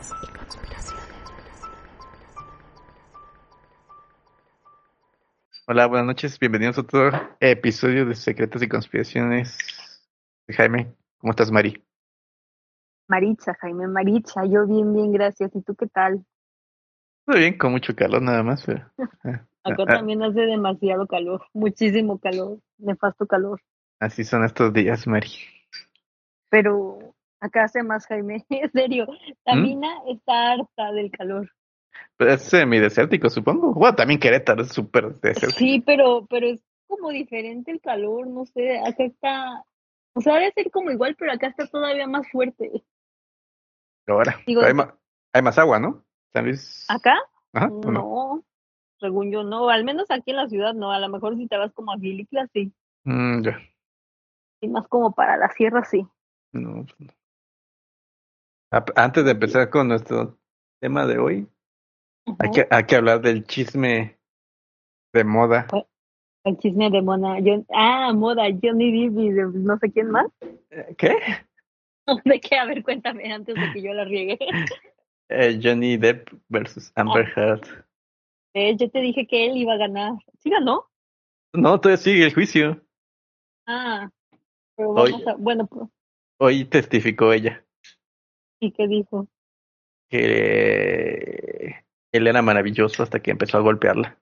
y conspiraciones. Hola, buenas noches, bienvenidos a otro episodio de Secretos y Conspiraciones. Jaime, ¿cómo estás, Mari? Maritza, Jaime Maritza, yo bien, bien, gracias. ¿Y tú qué tal? Todo bien, con mucho calor nada más, pero... ah, Acá ah, también hace demasiado calor, muchísimo calor, nefasto calor. Así son estos días, Mari. Pero acá hace más, Jaime, en serio. ¿Mm? Tamina está harta del calor. Pero es semidesértico, supongo. Bueno, también Querétaro es súper desértico. Sí, pero, pero es como diferente el calor, no sé, acá está, o sea, debe ser como igual, pero acá está todavía más fuerte. Ahora, Digo, pero hay, ma- hay más agua, ¿no? San Luis. ¿Acá? Ajá, ¿o no? No, según yo no, al menos aquí en la ciudad no, a lo mejor si te vas como a Gilitla, sí, Mm, ya. y más como para la sierra, sí. No, pues no. Antes de empezar con nuestro tema de hoy, hay que, hay que hablar del chisme de moda. El chisme de Mona. Yo, ah, moda, Johnny Depp y de no sé quién más. Eh, ¿Qué? ¿De qué? A ver, cuéntame antes de que yo la riegue. Eh, Johnny Depp versus Amber Heard. Eh, yo te dije que él iba a ganar. ¿Sí ganó? No, todavía sigue el juicio. Ah, pero vamos a. Bueno, pues, Hoy testificó ella ¿y qué dijo? que él era maravilloso hasta que empezó a golpearla.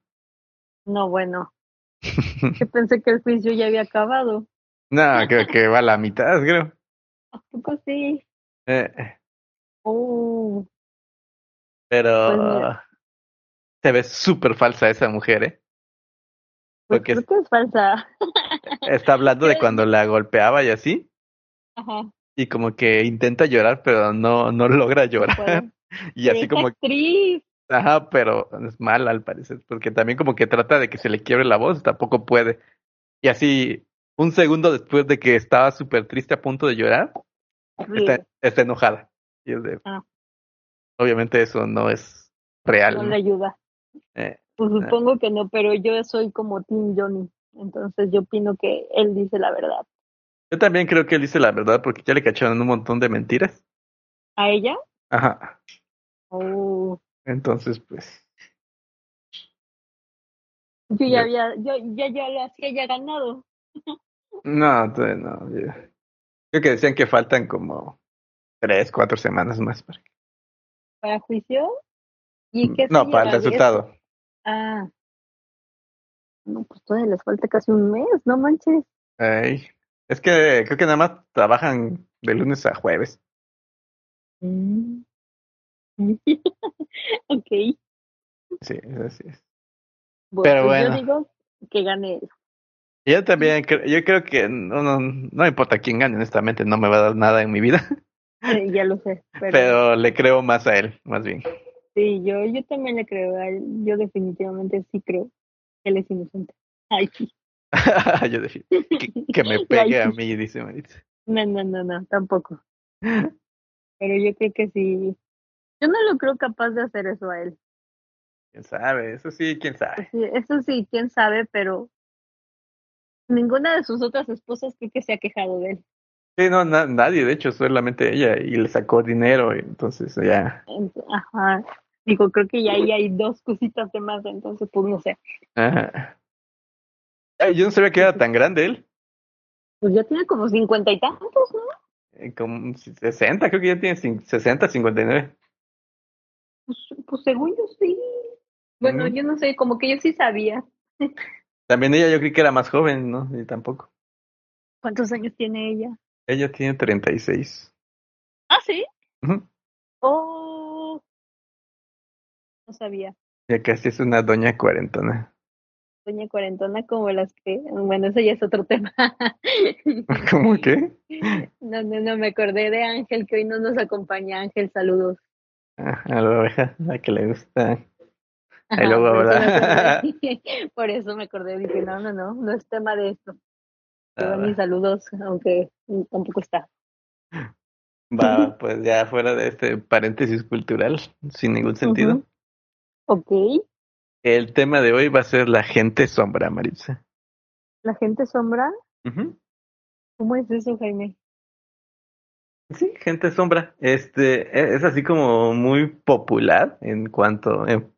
No, bueno, que pensé que el juicio ya había acabado. no, creo que va a la mitad, creo. ¿A poco sí? Eh, Oh, pero Pues se ve súper falsa esa mujer, ¿eh? pues Porque creo que es falsa. está hablando de cuando la golpeaba y así, Ajá. Y como que intenta llorar, pero no, no logra llorar. Y así como, actriz. ajá, pero es mala al parecer, porque también como que trata de que se le quiebre la voz, tampoco puede. Y así, un segundo después de que estaba súper triste a punto de llorar, está, está enojada. Y es de, Ah. obviamente eso no es real. No le ayuda. Eh, Pues supongo que no, pero yo soy como Team Johnny. Entonces yo opino que él dice la verdad. Yo también creo que él dice la verdad porque ya le cacharon un montón de mentiras. ¿A ella? Ajá. Oh, Entonces, pues, yo Ya. ya había, yo ya, ya lo hacía ya ganado. no, todavía no. yo- Creo que decían que faltan como tres, cuatro semanas más. para ¿Para juicio? ¿Y qué se No, para el resultado. Ah. No, pues todavía les falta casi un mes, no manches. Ay, es que creo que nada más trabajan de lunes a jueves. Mm. ok. Sí, así es. Bueno, Pero pues bueno. yo digo que gane Yo también, yo creo que no, no, no importa quién gane, honestamente, no me va a dar nada en mi vida, Eh, ya lo sé, pero, pero le creo más a él, más bien. sí, yo, yo también le creo a él. Yo definitivamente sí creo que él es inocente. Ay, sí. Yo decía, que, que me pegue a mí, dice Maritza. No, no, no, no, tampoco. Pero yo creo que sí. Yo no lo creo capaz de hacer eso a él. ¿Quién sabe? Eso sí, quién sabe. Sí, eso sí, quién sabe, pero ninguna de sus otras esposas creo que se ha quejado de él. Sí, no, na- nadie, de hecho, solamente ella, y le sacó dinero, y entonces ya. Ajá. Digo, creo que ya ahí hay dos cositas de más, entonces pues no sé. Ajá. Ay, yo no sabía que era tan grande él. Pues ya tiene como cincuenta y tantos, ¿no? Eh, Como 60, creo que ya tiene cin- 60, 59. Pues, pues según yo sí. Bueno, yo no sé, como que yo sí sabía. También ella yo creí que era más joven, ¿no? Y tampoco. ¿Cuántos años tiene ella? Ella tiene 36. Ah, sí. Oh. No sabía. Ya casi es una doña cuarentona. Doña cuarentona como las que. Bueno, eso ya es otro tema. ¿Cómo que? No, no, no, me acordé de Ángel, que hoy no nos acompaña. Ángel, saludos. Ah, a la oveja, la que le gusta. Ahí Ajá, luego por, eso me habrá. acordé, por eso me acordé, dije, no, no, no, no es tema de esto. Pero Ah, mis saludos, aunque tampoco está. Va, pues ya fuera de este paréntesis cultural, sin ningún sentido. Ujú. Ok, El tema de hoy va a ser la gente sombra, Maritza. la gente sombra, Ujú. ¿cómo es eso, Jaime? Sí, gente sombra. Este e, es así como muy popular en cuanto en,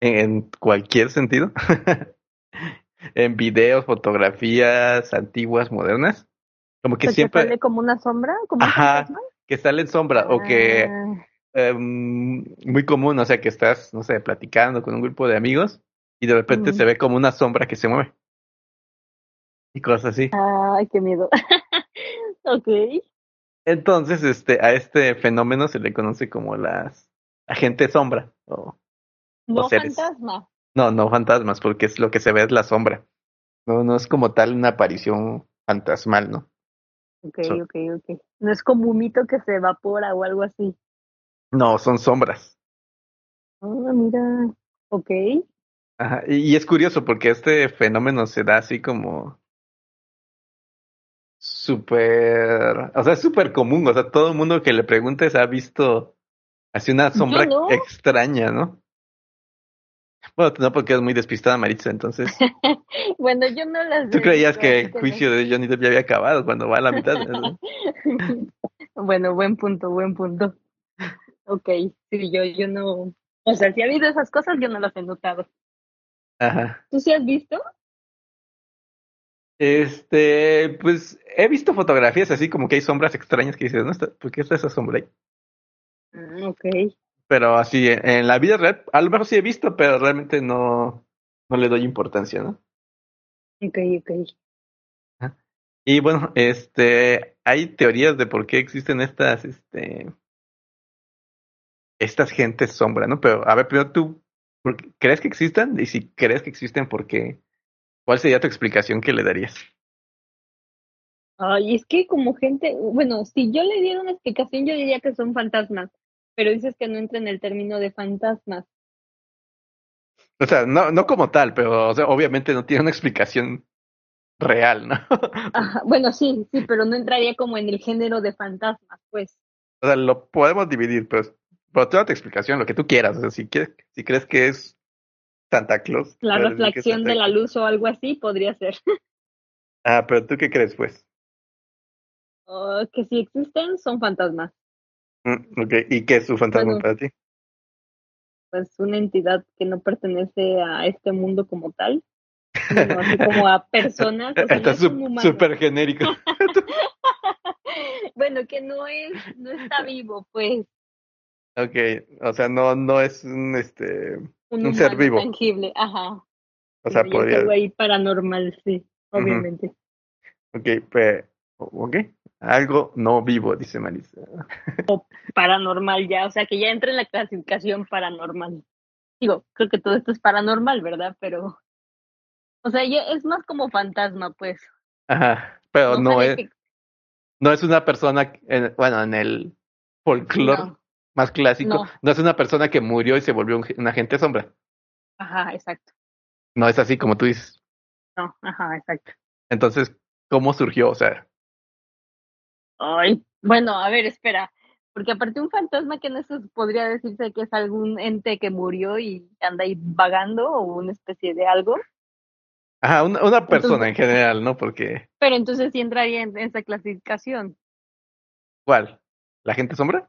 en cualquier sentido. en videos, fotografías antiguas, modernas. Como que ¿O sea, siempre. sale como una sombra? ¿Como Ajá, que sale en sombra o que Em, muy común, o sea, que estás, no sé, platicando con un grupo de amigos y de repente se ve como una sombra que se mueve. Y cosas así. Ay, qué miedo. ok. Entonces, este, a este fenómeno se le conoce como las agentes sombra. O, No fantasma. no, no fantasmas, porque es lo que se ve es la sombra. No, no es como tal una aparición fantasmal, ¿no? Ok, So- ok, ok. No es como un mito que se evapora o algo así. No, son sombras. Ah, mira. Ok. Ajá, Y, y es curioso porque este fenómeno se da así como súper, o sea, es súper común, o sea, todo el mundo que le preguntes ha visto así una sombra no. extraña, ¿no? Bueno, no porque es muy despistada Maritza, entonces Bueno, yo no las tú creías que el juicio de Johnny Depp ya había acabado cuando va a la mitad. ¿no? bueno, buen punto, buen punto. Ok, sí, yo, yo no. O sea, si ha habido esas cosas, yo no las he notado. Ajá. ¿Tú sí has visto? Este, pues he visto fotografías así como que hay sombras extrañas que dices, ¿no? ¿Por qué está esa sombra ahí? Mm, ok. Pero así, en, en la vida real, a lo mejor sí he visto, pero realmente no, no le doy importancia, ¿no? Ok, ok. Y bueno, este, hay teorías de por qué existen estas, este, estas gentes sombra, ¿no? Pero, a ver, primero tú, ¿por qué- ¿crees que existan? Y si crees que existen, ¿por qué? ¿Cuál sería tu explicación que le darías? Ay, es que como gente, bueno, si yo le diera una explicación, yo diría que son fantasmas, pero dices que no entra en el término de fantasmas. O sea, no, no como tal, pero, o sea, obviamente no tiene una explicación real, ¿no? Ajá, bueno, sí, sí, pero no entraría como en el género de fantasmas, pues. O sea, lo podemos dividir, pero, pero toda tu explicación, lo que tú quieras. O sea, si, quieres, si crees que es Santa Claus. La reflexión de la luz o algo así podría ser. Ah, pero tú qué crees, pues. Oh, que si existen, son fantasmas. Mm, ok, ¿y qué es su fantasma Bueno. para ti? Pues una entidad que no pertenece a este mundo como tal. Bueno, así como a personas. o sea, no Está es súper genérico. Bueno, que no es, no está vivo, pues. Ok, o sea, no, no es un, este, Un, Un ser vivo. tangible, ajá. o sea, podría, algo ahí paranormal, sí, obviamente. ok, pero, ok, algo no vivo, dice Marisa. Paranormal ya, o sea, que ya entra en la clasificación paranormal. Digo, creo que todo esto es paranormal, ¿verdad? Pero, o sea, ya es más como fantasma, pues. Ajá, pero no es, que- no es una persona, en- bueno, en el folclore No, más clásico, No. no es una persona que murió y se volvió un, un agente sombra. ajá, exacto. No es así como tú dices. No, ajá, exacto. Entonces, ¿cómo surgió? O sea, Ay, bueno, a ver, espera. Porque aparte un fantasma que no se podría decirse que es algún ente que murió y anda ahí vagando o una especie de algo. ajá, una, una persona Entonces- en general, ¿no? Porque, Pero entonces sí entraría en esa clasificación. ¿cuál? ¿La gente sombra?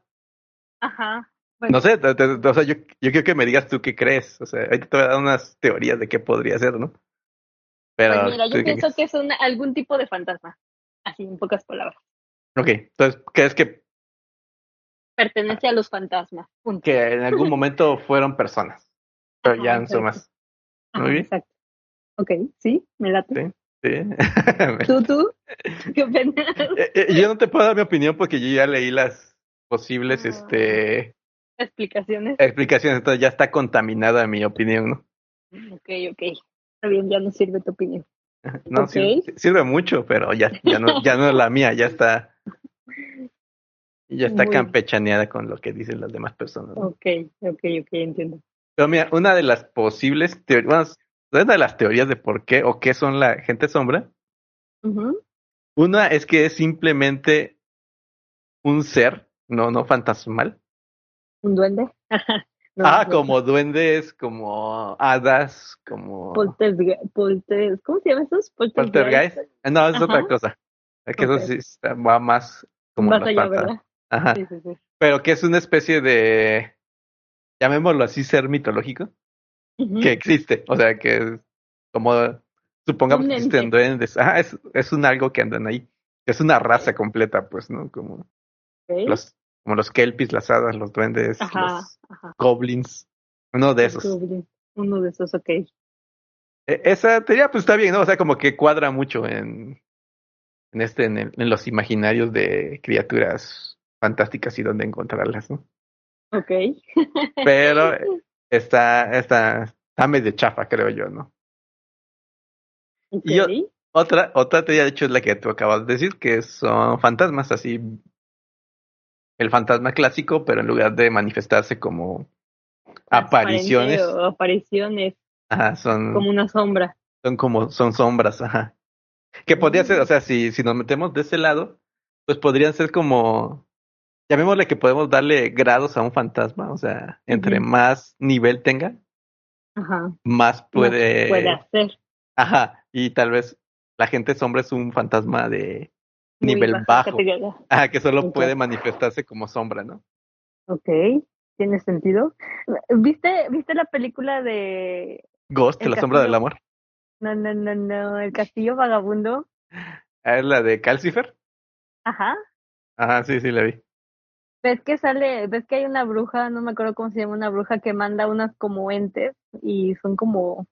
Ajá. Bueno, No sé, te- te- o sea, yo, yo quiero que me digas tú qué crees. O sea, ahorita te voy a dar unas teorías de qué podría ser, ¿no? Pero, pues mira, ¿tú yo pienso que es una- algún tipo de fantasma. Así, en pocas palabras. Ok, entonces, ¿crees que, Pertenece a los fantasmas. Punto. que en algún momento fueron personas? Pero Ajá, ya no son más. Ajá, Muy bien. Exacto. Ok, sí, me late. Sí. Sí. ¿Tú, tú? ¿Qué opinas? Eh, eh, yo no te puedo dar mi opinión porque yo ya leí las posibles Ah. este, Explicaciones. explicaciones, entonces ya está contaminada mi opinión, ¿no? Ok, ok. Está bien, ya no sirve tu opinión. No, sirve, sirve mucho, pero ya, ya, no, ya no es la mía, ya está, ya está Muy- campechaneada con lo que dicen las demás personas. ¿no? Ok, ok, ok, entiendo. Pero mira, una de las posibles teorías, bueno, una de las teorías de por qué o qué son la gente sombra, una es que es simplemente un ser, no, no fantasmal. ¿Un duende? No, ah, no. como duendes, como hadas, como Polterge- polter- ¿Cómo se llama esos? poltergeist. Ah, No, es Ajá. otra cosa. Es que Ok. eso sí está- va más como Más los allá. ¿verdad? Ajá. Sí, sí, sí. Pero que es una especie de, llamémoslo así, ser mitológico, que existe. O sea, que es como, supongamos que existen duendes. Ajá, es, es un algo que andan ahí. Es una raza completa, pues, ¿no? Como Los, como los kelpies, las hadas, los duendes, Ajá, los ajá. goblins. Uno de esos. Goblin. Uno de esos, ok. E- Esa teoría, pues está bien, ¿no? O sea, como que cuadra mucho en, en este, en, el- en los imaginarios de criaturas fantásticas y dónde encontrarlas, ¿no? Ok. Pero está, está, está medio chafa, creo yo, ¿no? Ok. Y yo- Otra, otra teoría, de hecho, es la que tú acabas de decir, que son fantasmas, así. El fantasma clásico, pero en lugar de manifestarse como apariciones, apariciones, ajá, son, como una sombra. son como, son sombras, ajá. Que podría ser, o sea, si, si nos metemos de ese lado, pues podrían ser como, llamémosle que podemos darle grados a un fantasma, o sea, entre más nivel tenga, Ajá. más puede, Puede hacer. ajá, y tal vez la gente sombra es un fantasma de nivel bajo, ajá, que solo puede manifestarse como sombra, ¿no? Ok. ¿Tiene sentido? ¿Viste, ¿Viste la película de... Ghost, la sombra del amor. No, no, no, no, El Castillo Vagabundo? Ah, ¿Es la de Calcifer? Ajá. Ajá, sí, sí, la vi. ves que sale, ves que hay una bruja, no me acuerdo cómo se llama, una bruja que manda unas como entes y son como,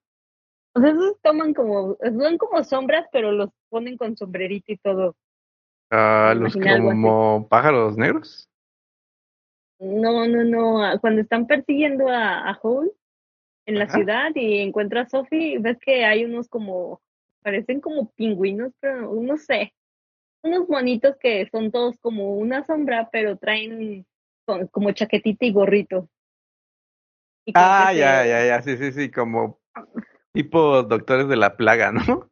o sea, esos toman como, son como sombras, pero los ponen con sombrerito y todo. Me los como pájaros negros. No, no, no, ah, cuando están persiguiendo a, a Hole en la Ajá. ciudad y encuentra a Sophie, ves que hay unos como, parecen como pingüinos, pero no sé, unos monitos que son todos como una sombra, pero traen con- como chaquetita y gorrito. Y Ah, ya, se- ya, ya, sí, sí, sí, como tipo doctores de la plaga, ¿no?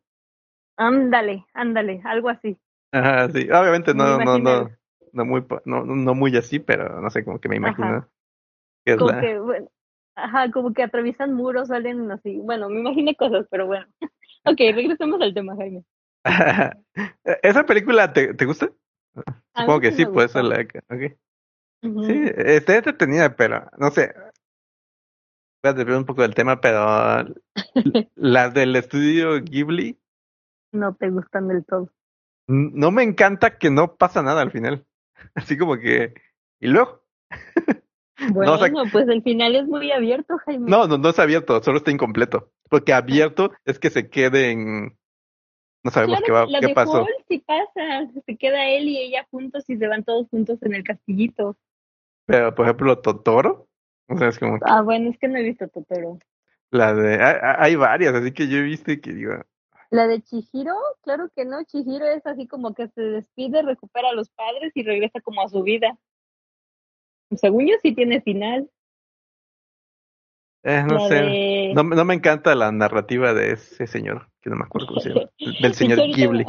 Ándale, ándale, algo así. Ajá, sí, obviamente Me no, no, no, no muy, no, no muy así, pero no sé, como que me imagino Ajá. que es Como la... que, bueno, ajá, como que atraviesan muros, salen así. Bueno, me imaginé cosas, pero bueno. ok, regresemos al tema, Jaime. ¿Esa película te, te gusta? A Supongo que sí la... Ujú. Sí, está entretenida, pero no sé. Voy a desviar un poco del tema, pero las del estudio Ghibli, No te gustan del todo. No me encanta que no pasa nada al final. Así como que... ¿Y luego? Bueno, o sea- pues el final es muy abierto, Jaime. No, no, no es abierto, solo está incompleto. Porque abierto es que se quede en... No sabemos claro, qué, va, la qué de pasó. Paul sí pasa. Se queda él y ella juntos y se van todos juntos en el castillito. Pero, por ejemplo, Totoro. O sea, es como Ah, bueno, es que no he visto Totoro. la de... Hay, hay varias, así que yo he visto y que digo... La de Chihiro, claro que no. Chihiro es así como que se despide, recupera a los padres y regresa como a su vida. Según yo sí tiene final. Eh, no la sé. de... No, me- no me encanta la narrativa de ese señor, que no me acuerdo cómo se llama. Del señor Ghibli.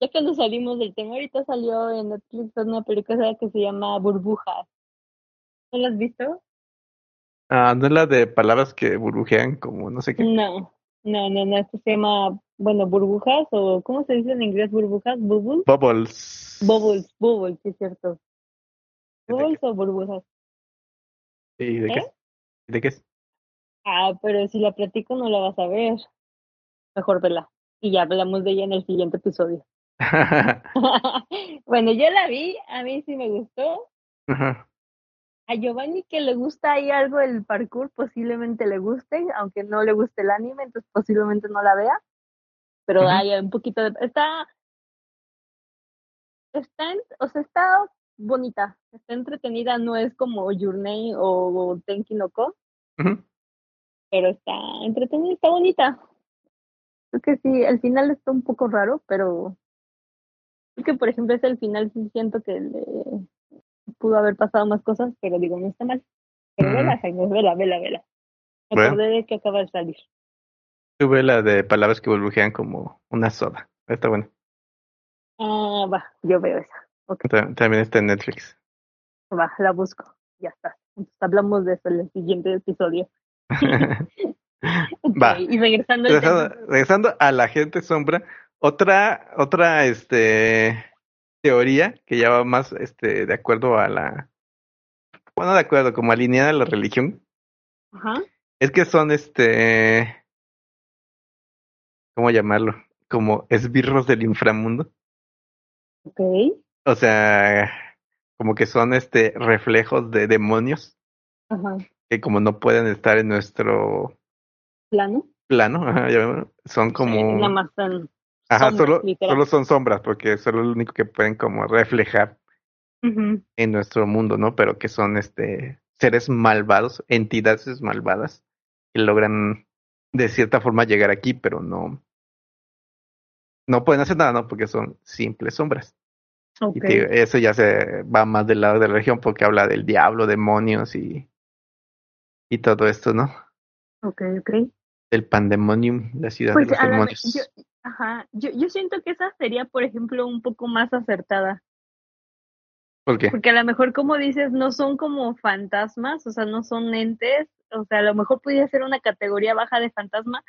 Ya que nos salimos del tema, ahorita salió en Netflix una película que se llama Burbujas. ¿No la has visto? Ah, no es la de palabras que burbujean como no sé qué. No, no, no, no. Esto se llama, bueno, burbujas o ¿cómo se dice en inglés burbujas? Bubbles. Bubbles. Bubbles, bubbles, sí es cierto. ¿De Bubbles o burbujas. ¿Y de qué ¿Eh? ¿De qué es? Ah, pero si la platico no la vas a ver. Mejor vela. Y ya hablamos de ella en el siguiente episodio. bueno, yo la vi, a mí sí me gustó. Ajá. A Giovanni que le gusta ahí algo el parkour, posiblemente le guste, aunque no le guste el anime, entonces posiblemente no la vea. Pero Ujú. hay un poquito de... Está... Está, en- o sea, está bonita, está entretenida, no es como Your Name o Tenki no Ko, pero está entretenida, está bonita. Creo que sí, el final está un poco raro, pero creo que por ejemplo es el final sí siento que le pudo haber pasado más cosas, pero digo, no está mal. Pero Ujú. vela, Jaime, vela, vela, vela. Me Bueno. acordé de que acaba de salir. Tuve la de palabras que burbujean como una soda. Está bueno. Ah, va, yo veo esa. Ok, Ta- También está en Netflix. va, la busco. Ya está. Entonces hablamos de eso en el siguiente episodio. Ok, Va. Y regresando regresando, regresando a la gente sombra, otra, otra, este, teoría que ya va más este de acuerdo a la bueno de acuerdo como alineada a la religión Ajá. es que son este cómo llamarlo como esbirros del inframundo Ok. o sea como que son este reflejos de demonios Ajá. que como no pueden estar en nuestro Plano. plano ajá, ya son como nada más tan ajá sombras, solo solo son sombras porque es solo lo único que pueden como reflejar en nuestro mundo, ¿no? Pero que son este seres malvados, entidades malvadas que logran de cierta forma llegar aquí, pero no no pueden hacer nada, ¿no? Porque son simples sombras. Y te eso ya se va más del lado de la religión porque habla del diablo, demonios y y todo esto, ¿no? Ok, ok. El pandemonium, la ciudad Pues de los la ve- demonios. yo, ajá, yo, yo siento que esa sería, por ejemplo, un poco más acertada, ¿Por qué? porque a lo mejor, como dices, no son como fantasmas, o sea, no son entes, o sea, a lo mejor podría ser una categoría baja de fantasma,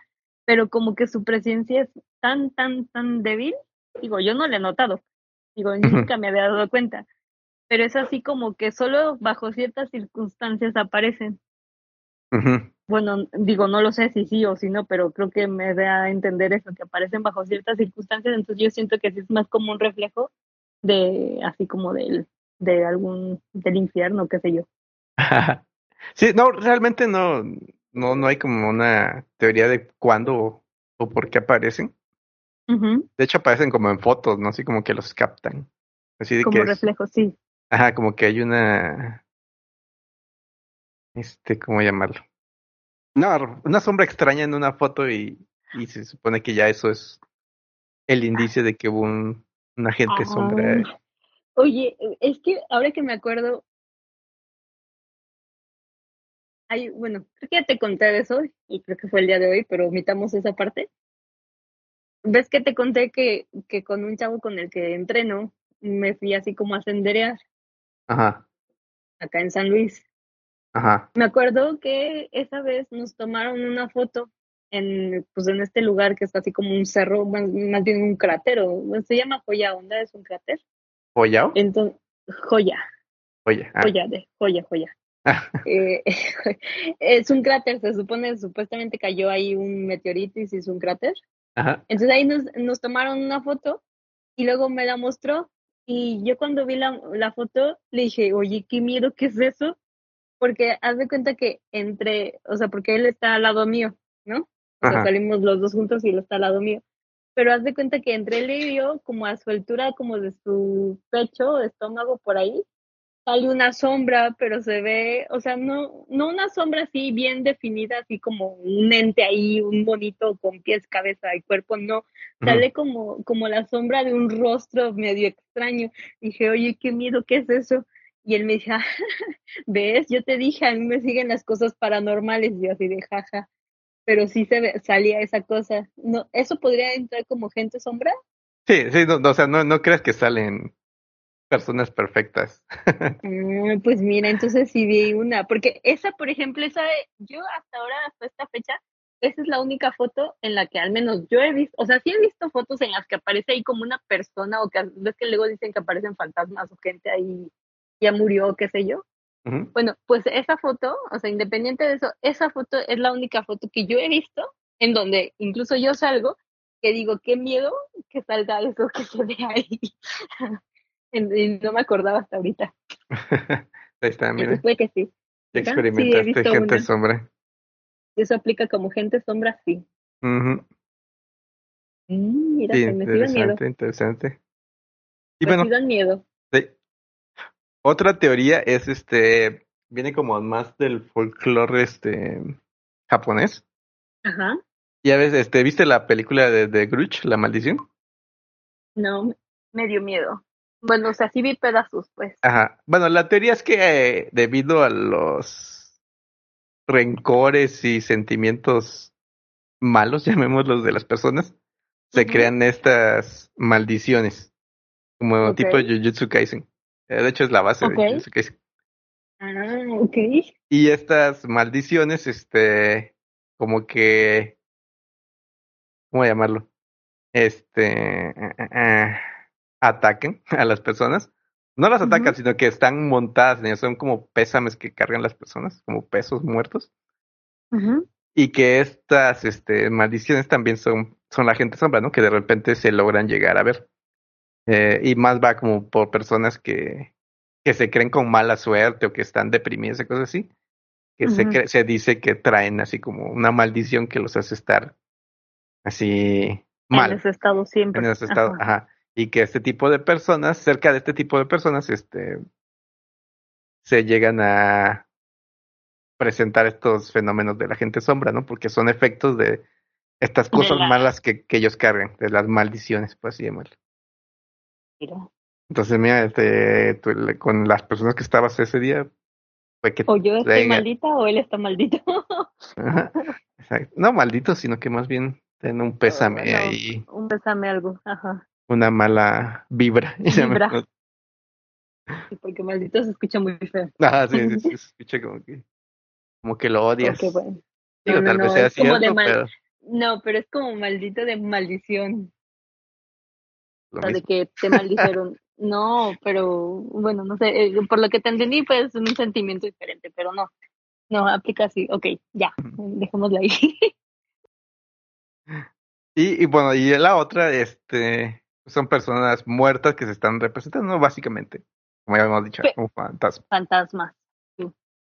pero como que su presencia es tan, tan, tan débil, digo, yo no le he notado, digo, nunca me había dado cuenta, pero es así como que solo bajo ciertas circunstancias aparecen. Bueno, digo, no lo sé si sí o si no, pero creo que me da a entender eso, que aparecen bajo ciertas circunstancias, entonces yo siento que sí es más como un reflejo de, así como del, de algún, del infierno, qué sé yo. Sí, no, realmente no, no, no hay como una teoría de cuándo o, o por qué aparecen. De hecho, aparecen como en fotos, ¿no? Así como que los captan. Así de que Como es, reflejo, sí. ajá, como que hay una, este, ¿cómo llamarlo? No, una sombra extraña en una foto y, y se supone que ya eso es el indicio de que hubo un, un agente sombra. Oye, es que ahora que me acuerdo, hay, bueno, creo que ya te conté de eso y creo que fue el día de hoy, pero omitamos esa parte. ¿Ves que te conté que, que con un chavo con el que entreno me fui así como a senderear Ajá, acá en San Luis? ajá, Me acuerdo que esa vez nos tomaron una foto en, pues en este lugar que está así como un cerro, más, más bien un cráter, o se llama Joya Onda, es un cráter. ¿Pollao? Entonces, Joya, Oye, ah, Joya, de Joya, Joya. Eh, es un cráter, se supone, supuestamente cayó ahí un meteorito y se hizo un cráter. ajá, Entonces ahí nos, nos tomaron una foto y luego me la mostró. Y yo cuando vi la, la foto le dije, oye, qué miedo, ¿qué es eso? Porque haz de cuenta que entre, o sea, porque él está al lado mío, ¿no? O sea, salimos los dos juntos y él está al lado mío. Pero haz de cuenta que entre él y yo, como a su altura, como de su pecho, estómago, por ahí, sale una sombra, pero se ve, o sea, no, no una sombra así bien definida, así como un ente ahí, un bonito con pies, cabeza y cuerpo, no, sale como, como la sombra de un rostro medio extraño. Dije, oye, qué miedo, ¿qué es eso? Y él me dice, "Ah, ves, yo te dije, a mí me siguen las cosas paranormales, y yo así de jaja, pero sí se ve, salía esa cosa. No, ¿Eso podría entrar como gente sombra? Sí, sí, no, no, o sea, no, no creas que salen personas perfectas. Mm, pues mira, entonces sí vi una, porque esa, por ejemplo, esa, yo hasta ahora, hasta esta fecha, esa es la única foto en la que al menos yo he visto, o sea, sí he visto fotos en las que aparece ahí como una persona, o que ves que luego dicen que aparecen fantasmas o gente ahí ya murió, qué sé yo. Bueno, pues esa foto, o sea, independiente de eso, esa foto es la única foto que yo he visto en donde incluso yo salgo, que digo, qué miedo que salga eso que se ve ahí. y no me acordaba hasta ahorita. Ahí está, mira, Entonces que sí. ya experimentaste gente una. sombra. Eso aplica como gente sombra, sí. Mm, mira, Sí, se me dan miedo. interesante, interesante. Y Me bueno, miedo. sí. Otra teoría es este, viene como más del folclore este japonés. Ajá. Ya ves, este, ¿viste la película de The Grudge, La Maldición? No, me dio miedo. Bueno, o sea, sí vi pedazos, pues. Ajá. Bueno, la teoría es que eh, debido a los rencores y sentimientos malos, llamémoslos de las personas, se crean estas maldiciones, como tipo Jujutsu Kaisen. Eh, De hecho, es la base de Jujutsu Kaisen. Ah, ok. Y estas maldiciones, este, como que, ¿cómo llamarlo? Este, eh, atacan a las personas. No las atacan, sino que están montadas, en ellas, son como pésames que cargan las personas, como pesos muertos. Y que estas este, maldiciones también son, son la gente sombra, ¿no? Que de repente se logran llegar a ver. Eh, y más va como por personas que, que se creen con mala suerte o que están deprimidas y cosas así. Que se, se dice que traen así como una maldición que los hace estar así mal. En ese estado siempre. En ese estado, Ajá. ajá. Y que este tipo de personas, cerca de este tipo de personas, este, se llegan a presentar estos fenómenos de la gente sombra, ¿no? Porque son efectos de estas cosas la- malas que, que ellos cargan, de las maldiciones, por así llamarlo. Mira. Entonces, mira, este, tú, con las personas que estabas ese día, fue que... O yo estoy maldita o él está maldito. Ajá, exacto. No maldito, sino que más bien ten un pésame ahí, Un besame algo. Ajá. Una mala vibra. Vibra. Porque maldito se escucha muy feo. Ah, sí, se escucha como que, como que lo odias. Bueno. Digo, No, no, tal vez sea cierto, mal- pero No, pero es como maldito de maldición. lo O sea, de que te maldijeron. No, pero bueno, no sé, eh, por lo que te entendí, pues es un sentimiento diferente, pero no, no, aplica así, ok, ya, dejémoslo ahí. Y, y bueno, y la otra, este, son personas muertas que se están representando, básicamente, como ya hemos dicho, Sí. como fantasmas. Fantasmas.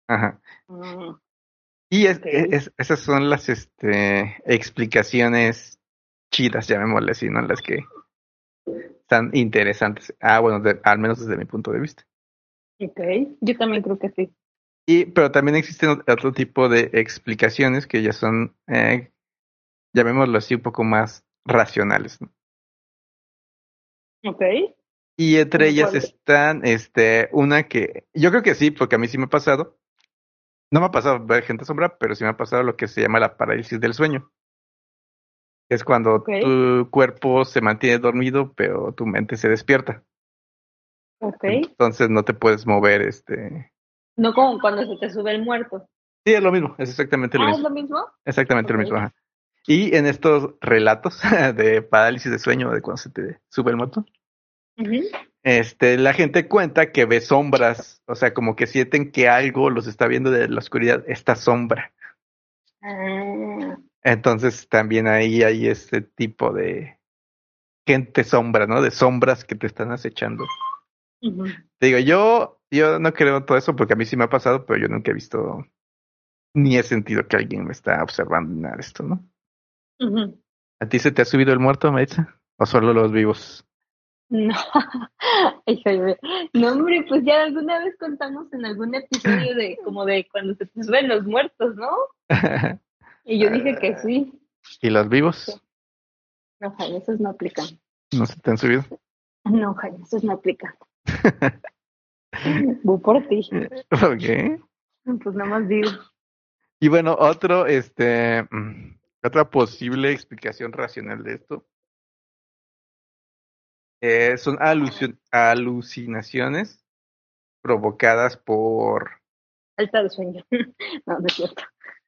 Ajá. Mm, Y es, Ok. es- esas son las este, explicaciones chidas, llamémosle así, ¿no? Las que están interesantes. Ah, bueno, de- al menos desde mi punto de vista. ok, yo también creo que sí. Y, pero también existen ot- otro tipo de explicaciones que ya son, eh, llamémoslo así, un poco más racionales. ¿no? Ok, Y entre ¿Cómo ellas están, este, una que, yo creo que sí, porque a mí sí me ha pasado. No me ha pasado ver gente sombra, pero sí me ha pasado lo que se llama la parálisis del sueño. Es cuando tu cuerpo se mantiene dormido, pero tu mente se despierta. ok. Entonces no te puedes mover, este. No como cuando se te sube el muerto. Sí, es lo mismo, es exactamente lo Ah, ¿es mismo. lo mismo? Exactamente lo mismo. ajá. Y en estos relatos de parálisis de sueño, de cuando se te sube el Ujú. este, la gente cuenta que ve sombras, o sea, como que sienten que algo los está viendo de la oscuridad, esta sombra. Ah, Entonces también ahí hay este tipo de gente sombra, ¿no? De sombras que te están acechando. Te digo, yo, yo no creo todo eso porque a mí sí me ha pasado, pero yo nunca he visto ni he sentido que alguien me está observando ni nada de esto, ¿no? ¿A ti se te ha subido el muerto, Maritza? ¿O solo los vivos? No, no, hombre, pues ya alguna vez contamos en algún episodio de como de cuando se te suben los muertos, ¿no? Y yo dije que sí. ¿Y los vivos? No, Jaime, esos no aplican. ¿No se te han subido? No, Jaime, esos no aplican. Voy por ti. ok. Pues nada más digo. Y bueno, otro, este, mm, otra posible explicación racional de esto eh, son alucin- alucinaciones provocadas por... Falta de sueño. No, no es cierto.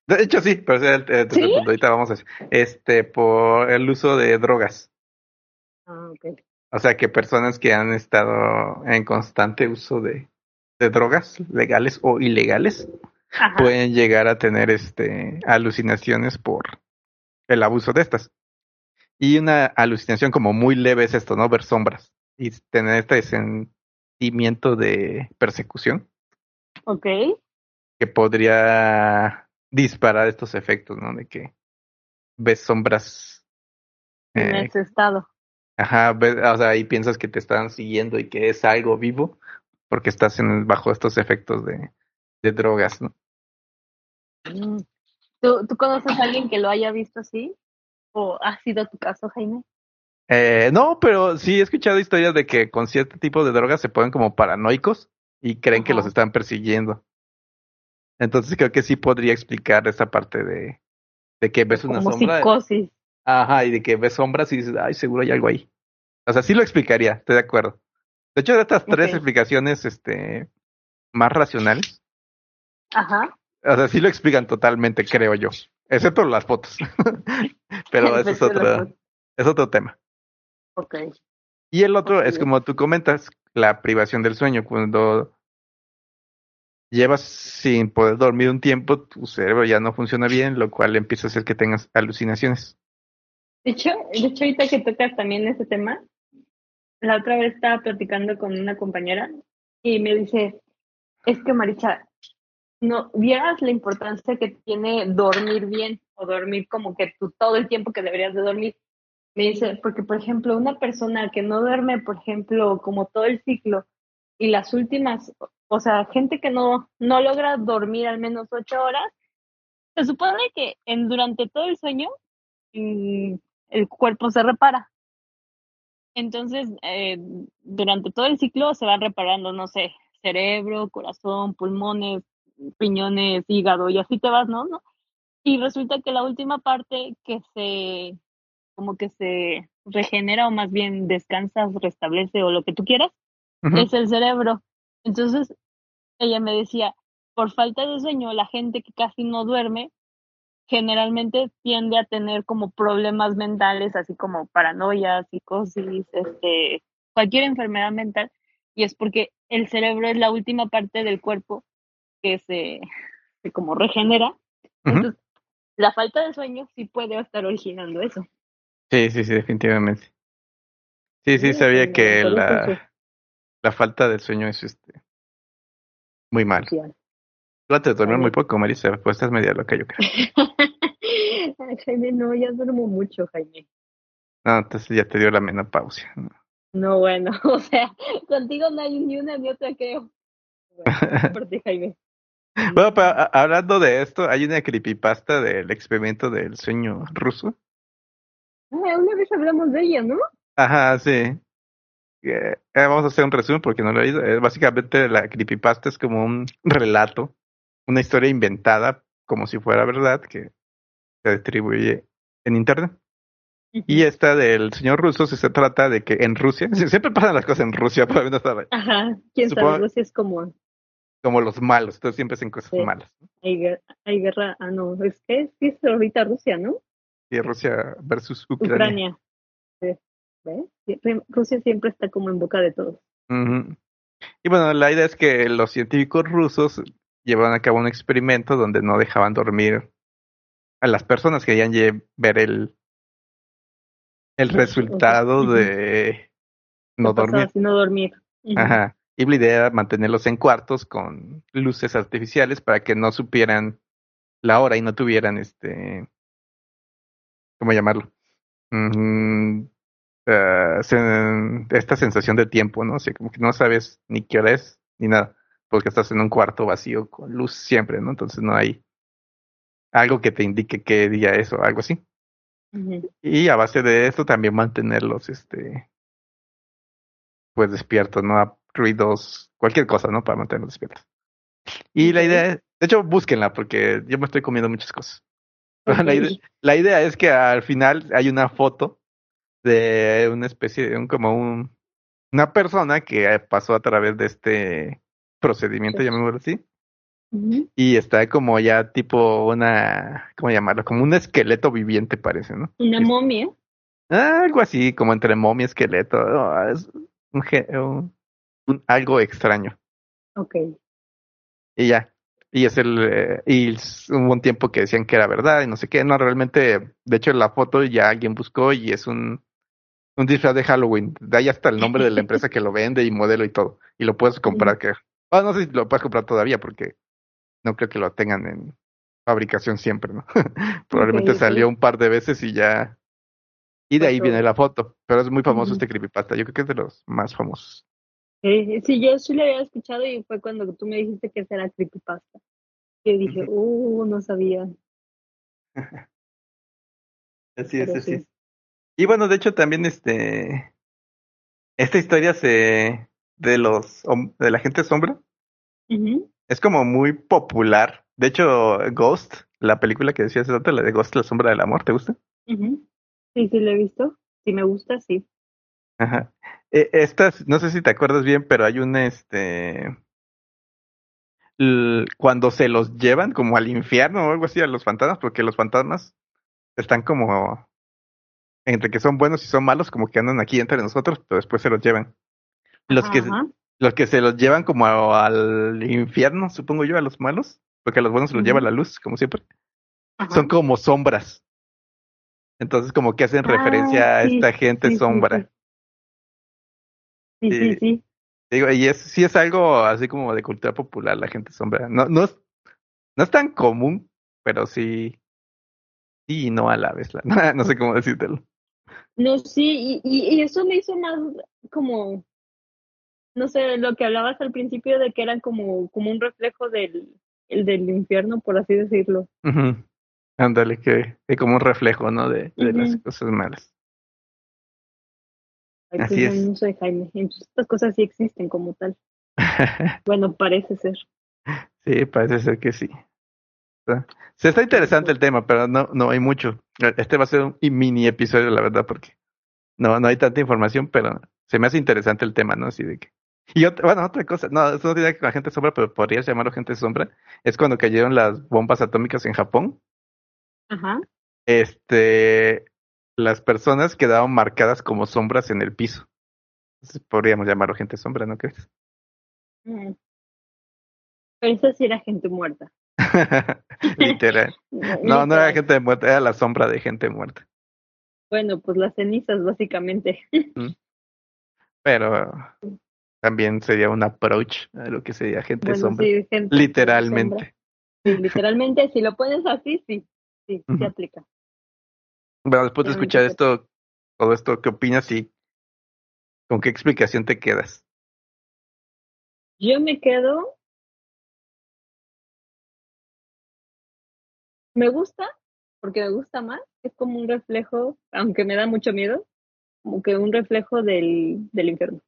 De hecho, sí, pero es el, el tercer ¿Sí? punto. Ahorita vamos a. Este, por el uso de drogas. Ah, ok. O sea, que personas que han estado en constante uso de, de drogas, legales o ilegales, Ajá. pueden llegar a tener este alucinaciones por el abuso de estas. Y una alucinación como muy leve es esto, ¿no? Ver sombras y tener este sentimiento de persecución Ok. que podría disparar estos efectos, ¿no? De que ves sombras. En eh, ese estado. ajá, ves- o sea, y piensas que te están siguiendo y que es algo vivo porque estás en, bajo estos efectos de, de drogas, ¿no? Mm. ¿Tú, ¿Tú conoces a alguien que lo haya visto así? ¿O ha sido tu caso, Jaime? Eh, no, pero sí he escuchado historias de que con cierto tipo de drogas se ponen como paranoicos y creen que los están persiguiendo. Entonces creo que sí podría explicar esa parte de, de que ves una Como sombra. psicosis. Ajá, y de que ves sombras y dices, ay, seguro hay algo ahí. O sea, sí lo explicaría, estoy de acuerdo. De hecho, de estas tres explicaciones este, más racionales, Ajá. O sea, sí lo explican totalmente, creo yo. Excepto las fotos. pero eso es otro, es otro tema. Ok. Y el otro es como tú comentas, la privación del sueño. Cuando llevas sin poder dormir un tiempo, tu cerebro ya no funciona bien, lo cual empieza a hacer que tengas alucinaciones. De hecho, de hecho ahorita que tocas también ese tema, la otra vez estaba platicando con una compañera y me dice, es que Maricha, no vieras la importancia que tiene dormir bien o dormir como que tú todo el tiempo que deberías de dormir. Me dice, porque por ejemplo, una persona que no duerme, por ejemplo, como todo el ciclo y las últimas, o sea, gente que no, no logra dormir al menos ocho horas, se supone que en, durante todo el sueño mm, el cuerpo se repara. Entonces, eh, durante todo el ciclo se van reparando, no sé, cerebro, corazón, pulmones, piñones, hígado, y así te vas, ¿no? ¿no? Y resulta que la última parte que se, como que se regenera o más bien descansa, restablece o lo que tú quieras, es el cerebro. Entonces, ella me decía, por falta de sueño, la gente que casi no duerme, generalmente tiende a tener como problemas mentales, así como paranoia, psicosis, este, cualquier enfermedad mental, y es porque el cerebro es la última parte del cuerpo que se, como regenera. Entonces, la falta de sueño sí puede estar originando eso. Sí, sí, sí, definitivamente. Sí, sí, sabía que la, la falta de sueño es este muy mal. Trata de dormir muy poco, Marisa, pues estás media loca, yo creo. Jaime, no, ya duermo mucho, Jaime. No, entonces ya te dio la menopausia. No, no bueno, o sea, contigo no hay ni una ni otra, creo. Bueno, ti, Jaime. Bueno, pero hablando de esto, hay una creepypasta del experimento del sueño ruso. Ah, una vez hablamos de ella, ¿no? Ajá, sí. Eh, vamos a hacer un resumen porque no lo he oído. Eh, básicamente la creepypasta es como un relato, una historia inventada como si fuera verdad que se distribuye en internet. Y esta del señor ruso se trata de que en Rusia, siempre pasan las cosas en Rusia, pero no. Ajá, quién sabe, Rusia es como... Como los malos, entonces siempre hacen cosas malas. Hay, guerra, ah no, es que sí es ahorita Rusia, ¿no? Sí, Rusia versus Ucrania. Ucrania. Sí. Rusia siempre está como en boca de todos. Y bueno, la idea es que los científicos rusos llevaron a cabo un experimento donde no dejaban dormir a las personas que querían ver el, el resultado de no dormir. no dormir. Ajá. Y la idea era mantenerlos en cuartos con luces artificiales para que no supieran la hora y no tuvieran este. ¿Cómo llamarlo? Uh, esta sensación de tiempo, ¿no? O sea, como que no sabes ni qué hora es ni nada, porque estás en un cuarto vacío con luz siempre, ¿no? Entonces no hay algo que te indique qué día es o algo así. Y a base de esto también mantenerlos, este, pues despiertos, ¿no? Ruidos, cualquier cosa, ¿no? Para mantenerlos despiertos. Y la idea, es, de hecho, búsquenla porque yo me estoy comiendo muchas cosas. La, idea, la, idea, es que al final hay una foto de una especie de un como un una persona que pasó a través de este procedimiento, llamémoslo así, y está como ya tipo una, ¿cómo llamarlo? Como un esqueleto viviente parece, ¿no? Una momia. algo así, como entre momia y esqueleto. es un, algo extraño. Ok. Y ya. Y es el, eh, y hubo un tiempo que decían que era verdad y no sé qué. No, realmente, de hecho, la foto ya alguien buscó y es un, un disfraz de Halloween. De ahí hasta el nombre de la empresa que lo vende y modelo y todo. Y lo puedes comprar, que, ah, no sé si lo puedes comprar todavía porque no creo que lo tengan en fabricación siempre, ¿no? Probablemente salió un par de veces y ya. Y de ahí viene la foto. Pero es muy famoso este creepypasta. Yo creo que es de los más famosos. Sí, yo sí lo había escuchado y fue cuando tú me dijiste que era creepypasta. Que dije, uh, no sabía. así es, así es. Y bueno, de hecho también este esta historia se de los de la gente sombra es como muy popular. De hecho, Ghost, la película que decías antes, la de Ghost, la sombra del amor, ¿te gusta? Sí, sí, la he visto. Si me gusta, sí. Ajá. E, estas, no sé si te acuerdas bien, pero hay un este cuando se los llevan como al infierno o algo así a los fantasmas, porque los fantasmas están como entre que son buenos y son malos, como que andan aquí entre nosotros, pero después se los llevan. Los que, los que se los llevan como a- al infierno, supongo yo, a los malos, porque a los buenos se los lleva la luz, como siempre, Ajá. son como sombras. Entonces como que hacen Ah, referencia a esta gente sí, sombra. Sí, sí, Sí. sí. Digo, y es, sí es algo así como de cultura popular, la gente sombra. No, no es, no es tan común, pero sí, sí y no a la vez. la- no sé cómo decírtelo. No, sí, y, y, y eso me hizo más como, no sé, lo que hablabas al principio de que eran como, como un reflejo del, el del infierno, por así decirlo. Ándale, que es como un reflejo, ¿no? De, de las cosas malas. Así pues, no, es. no Jaime. Entonces, estas cosas sí existen como tal. Bueno, parece ser. sí, parece ser que sí. Está- Sí, está interesante el tema, pero no, no hay mucho. Este va a ser un mini episodio, la verdad, porque no, no hay tanta información, pero se me hace interesante el tema, ¿no? Así de que. Y otra, bueno, otra cosa, no, eso no tiene que ver con la gente sombra, pero podrías llamarlo gente sombra. Es cuando cayeron las bombas atómicas en Japón. Ajá. Este, las personas quedaron marcadas como sombras en el piso. Entonces, podríamos llamarlo gente sombra, ¿no crees? Mm. Pero esa sí era gente muerta. Literal. No, no era gente muerta, era la sombra de gente muerta. Bueno, pues las cenizas, básicamente. Pero también sería un approach a lo que sería gente Bueno, sombra. sí, gente sombra. Literalmente. Sí, literalmente, si lo pones así, sí, sí, sí Ujú. aplica. Bueno, después de escuchar esto, todo esto, ¿qué opinas y con qué explicación te quedas? Yo me quedo. Me gusta, porque me gusta más. Es como un reflejo, aunque me da mucho miedo, como que un reflejo del, del infierno.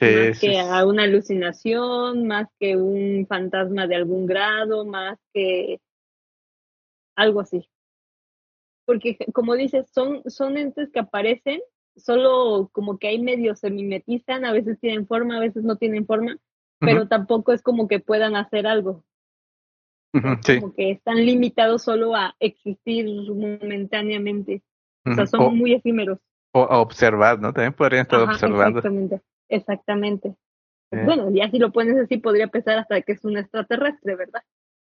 Sí, más sí, que sí. a una alucinación, más que un fantasma de algún grado, más que algo así. Porque, como dices, son, son entes que aparecen, solo como que ahí medio se mimetizan, a veces tienen forma, a veces no tienen forma, pero tampoco es como que puedan hacer algo. sí. como que están limitados solo a existir momentáneamente. O sea, son O, muy efímeros. o a observar, ¿no? También podrían estar Ajá, observando. exactamente, exactamente. Eh. Bueno, ya si lo pones así, podría pensar hasta que es un extraterrestre, ¿verdad?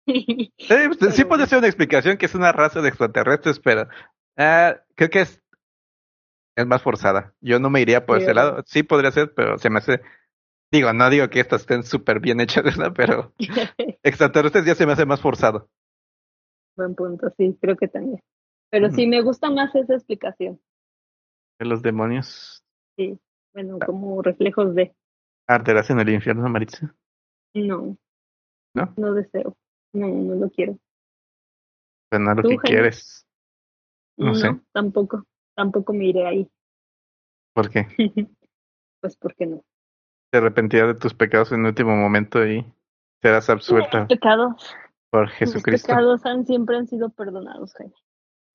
Sí, pues, sí Pero- puede ser una explicación que es una raza de extraterrestres, pero ah, creo que es, es más forzada. Yo no me iría por Sí, ese lado. Sí podría ser, pero se me hace... Digo, no digo que estas estén súper bien hechas, ¿verdad? Pero extraterrestres ya se me hace más forzado. Buen punto, sí, creo que también. Pero sí, me gusta más esa explicación. De los demonios Sí, bueno, como reflejos de arderás en el infierno, Maritza. no, ¿No? no deseo, no, no lo quiero. Pues no lo ¿Tú, que Jaime? quieres. No sé. tampoco, tampoco me iré ahí. ¿Por qué? pues porque no. Te arrepentirás de tus pecados en el último momento y serás absuelta Mis pecados, por mis Jesucristo. pecados han, siempre han sido perdonados, Jaime.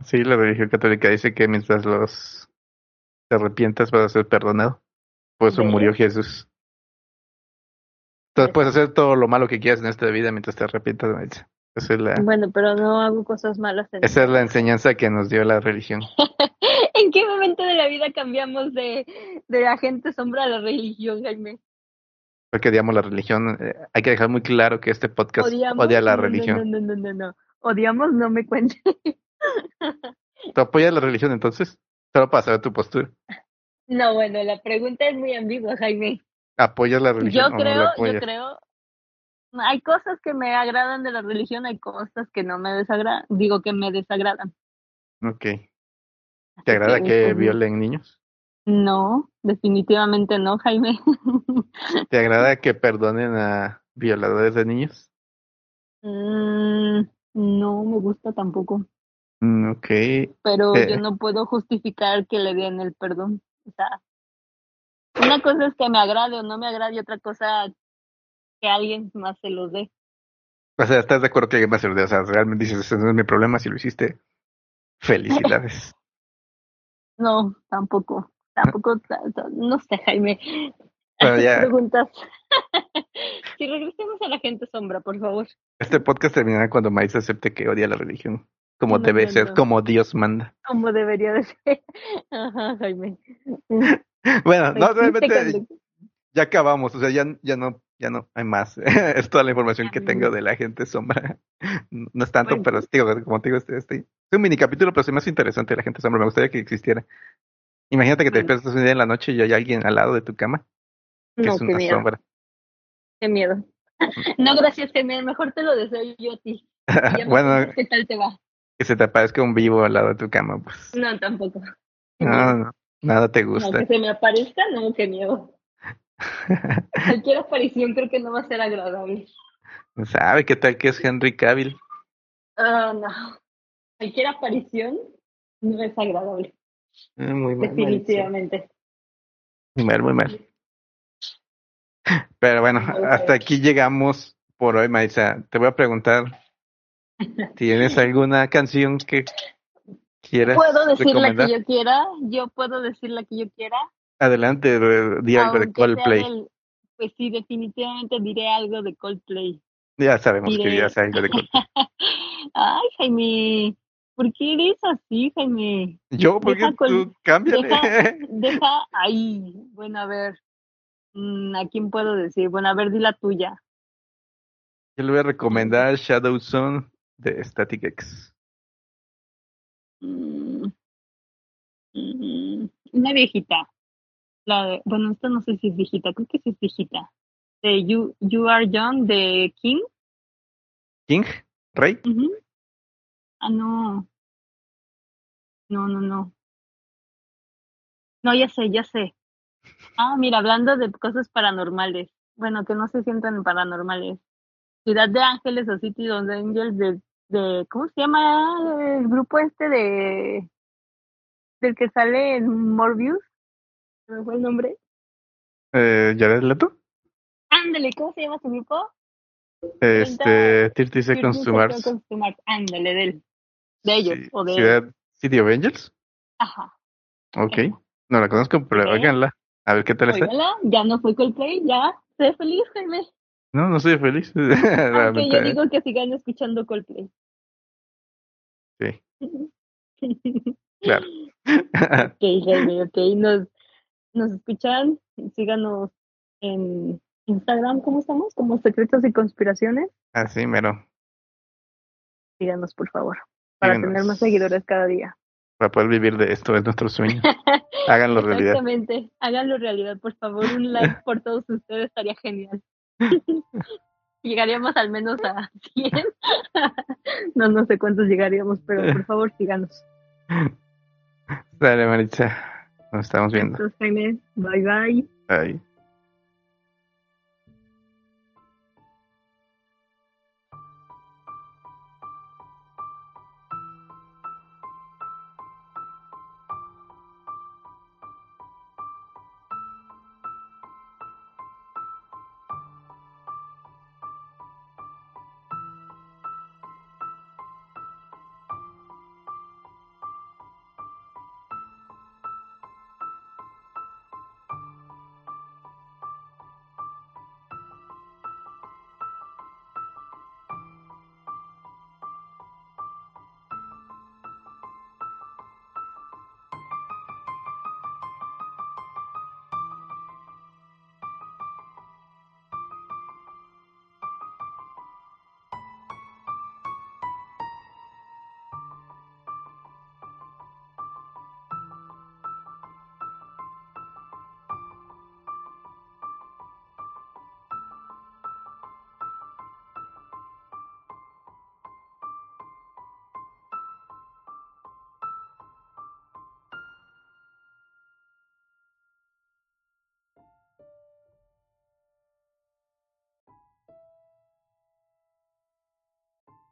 Sí, la religión católica dice que mientras los te arrepientas vas a ser perdonado. Por eso murió Jesús. Entonces puedes hacer todo lo malo que quieras en esta vida mientras te arrepientas, Maritza. Esa es la, Bueno, pero no hago cosas malas. En esa es la enseñanza que nos dio la religión. ¿En qué momento de la vida cambiamos de, de la gente sombra a la religión, Jaime? Porque odiamos la religión. Eh, hay que dejar muy claro que este podcast Odiamos. odia la No, religión. No, no, no, no, no. Odiamos, no me cuentes. ¿Tú apoyas la religión entonces? Solo para saber tu postura. No, bueno, la pregunta es muy ambigua, Jaime. ¿Apoyas la religión Yo o no creo, la yo apoyas? creo, hay cosas que me agradan de la religión, hay cosas que no me desagradan, digo que me desagradan. Ok. ¿Te agrada que, que violen niños? No, definitivamente no, Jaime. ¿Te agrada que perdonen a violadores de niños? Mm, no me gusta tampoco, Mm, ok. pero Eh. yo no puedo justificar que le den el perdón. O sea, una cosa es que me agrade o no me agrade y otra cosa que alguien más se los dé. O sea, ¿estás de acuerdo que alguien más se lo dé? O sea, realmente dices, ese no es mi problema, si lo hiciste, felicidades. No, tampoco, tampoco, ta- ta- no sé, Jaime. Bueno, ya. preguntas. si regresemos a la gente sombra, por favor. Este podcast terminará cuando Maíz acepte que odia la religión. como No, debe no, ser, no. como Dios manda. Como debería de ser. Ajá, Jaime. Bueno, no, Existe realmente ya acabamos, o sea, ya, ya no, ya no hay más. es toda la información que tengo de la gente sombra. No es tanto, Bueno. pero digo, como te digo, este, este es un mini capítulo, pero se me hace interesante la gente sombra. Me gustaría que existiera. Imagínate que te Bueno. despiertas un día en la noche y hay alguien al lado de tu cama que No, es qué una miedo. sombra. Qué miedo. No, gracias, Jaime. Mejor te lo deseo yo a ti. Bueno, ¿Qué tal te va? que se te aparezca un vivo al lado de tu cama, pues. No, tampoco. Qué No, miedo. no, nada te gusta. que se me aparezca, no, qué miedo. Cualquier aparición creo que no va a ser agradable. ¿Sabe qué tal que es Henry Cavill? Ah, no. Cualquier aparición no es agradable, Eh, Muy mal, definitivamente. Muy mal, muy mal. Pero bueno, Muy hasta aquí llegamos por hoy, Maisa. Te voy a preguntar, ¿tienes alguna canción que quieras Puedo decir la que yo quiera, yo puedo decir la que yo quiera. Adelante, di algo de Coldplay. pues sí, definitivamente diré algo de Coldplay. Ya sabemos que diré- ya sabes algo de Coldplay. Ay, Jaime, ¿por qué eres así, Jaime? Yo, porque Deja tú cámbiale. deja- Deja ahí. Bueno, a ver. mm, ¿A quién puedo decir? Bueno, a ver, di la tuya. Yo le voy a recomendar Shadow Zone de Static X. Mm, mm, una viejita. La de, bueno, esta no sé si es viejita, creo que sí es viejita. De You, you Are Young de King. King, Rey. Ah, no. No, no, no. No, ya sé, ya sé. Ah, mira, hablando de cosas paranormales. Bueno, que no se sientan paranormales. Ciudad de Ángeles o City of Angels de, de, ¿cómo se llama el grupo este de, del que sale en Morbius? ¿Se me fue el nombre? Eh, ¿Jared Leto? Ándale, ¿cómo se llama su grupo? Este, 30 Seconds to 30 Mars. Ándale, de él. De ellos, Sí, o de Ciudad City of Angels. Ajá. Ok. No la conozco, pero Ok. óiganla. A ver qué tal está. Óigala, ya no fue Coldplay, ya. Sé feliz, Jaime. No, no soy feliz. Aunque Realmente. yo digo que sigan escuchando Coldplay. Sí, claro. Ok, Jaime, ok. Nos, nos escuchan. Síganos en Instagram, ¿cómo estamos? Como Secretos y Conspiraciones. Así, mero. Síganos, por favor. Para Síganos. tener más seguidores cada día. Para poder vivir de esto, es nuestro sueño. Háganlo realidad. Exactamente. Háganlo realidad, por favor. Un like por todos ustedes estaría genial. Llegaríamos al menos a 100. no, no sé cuántos llegaríamos, pero por favor, síganos. Dale, Maritza. Nos estamos viendo. Entonces, Jaime, bye bye. Bye.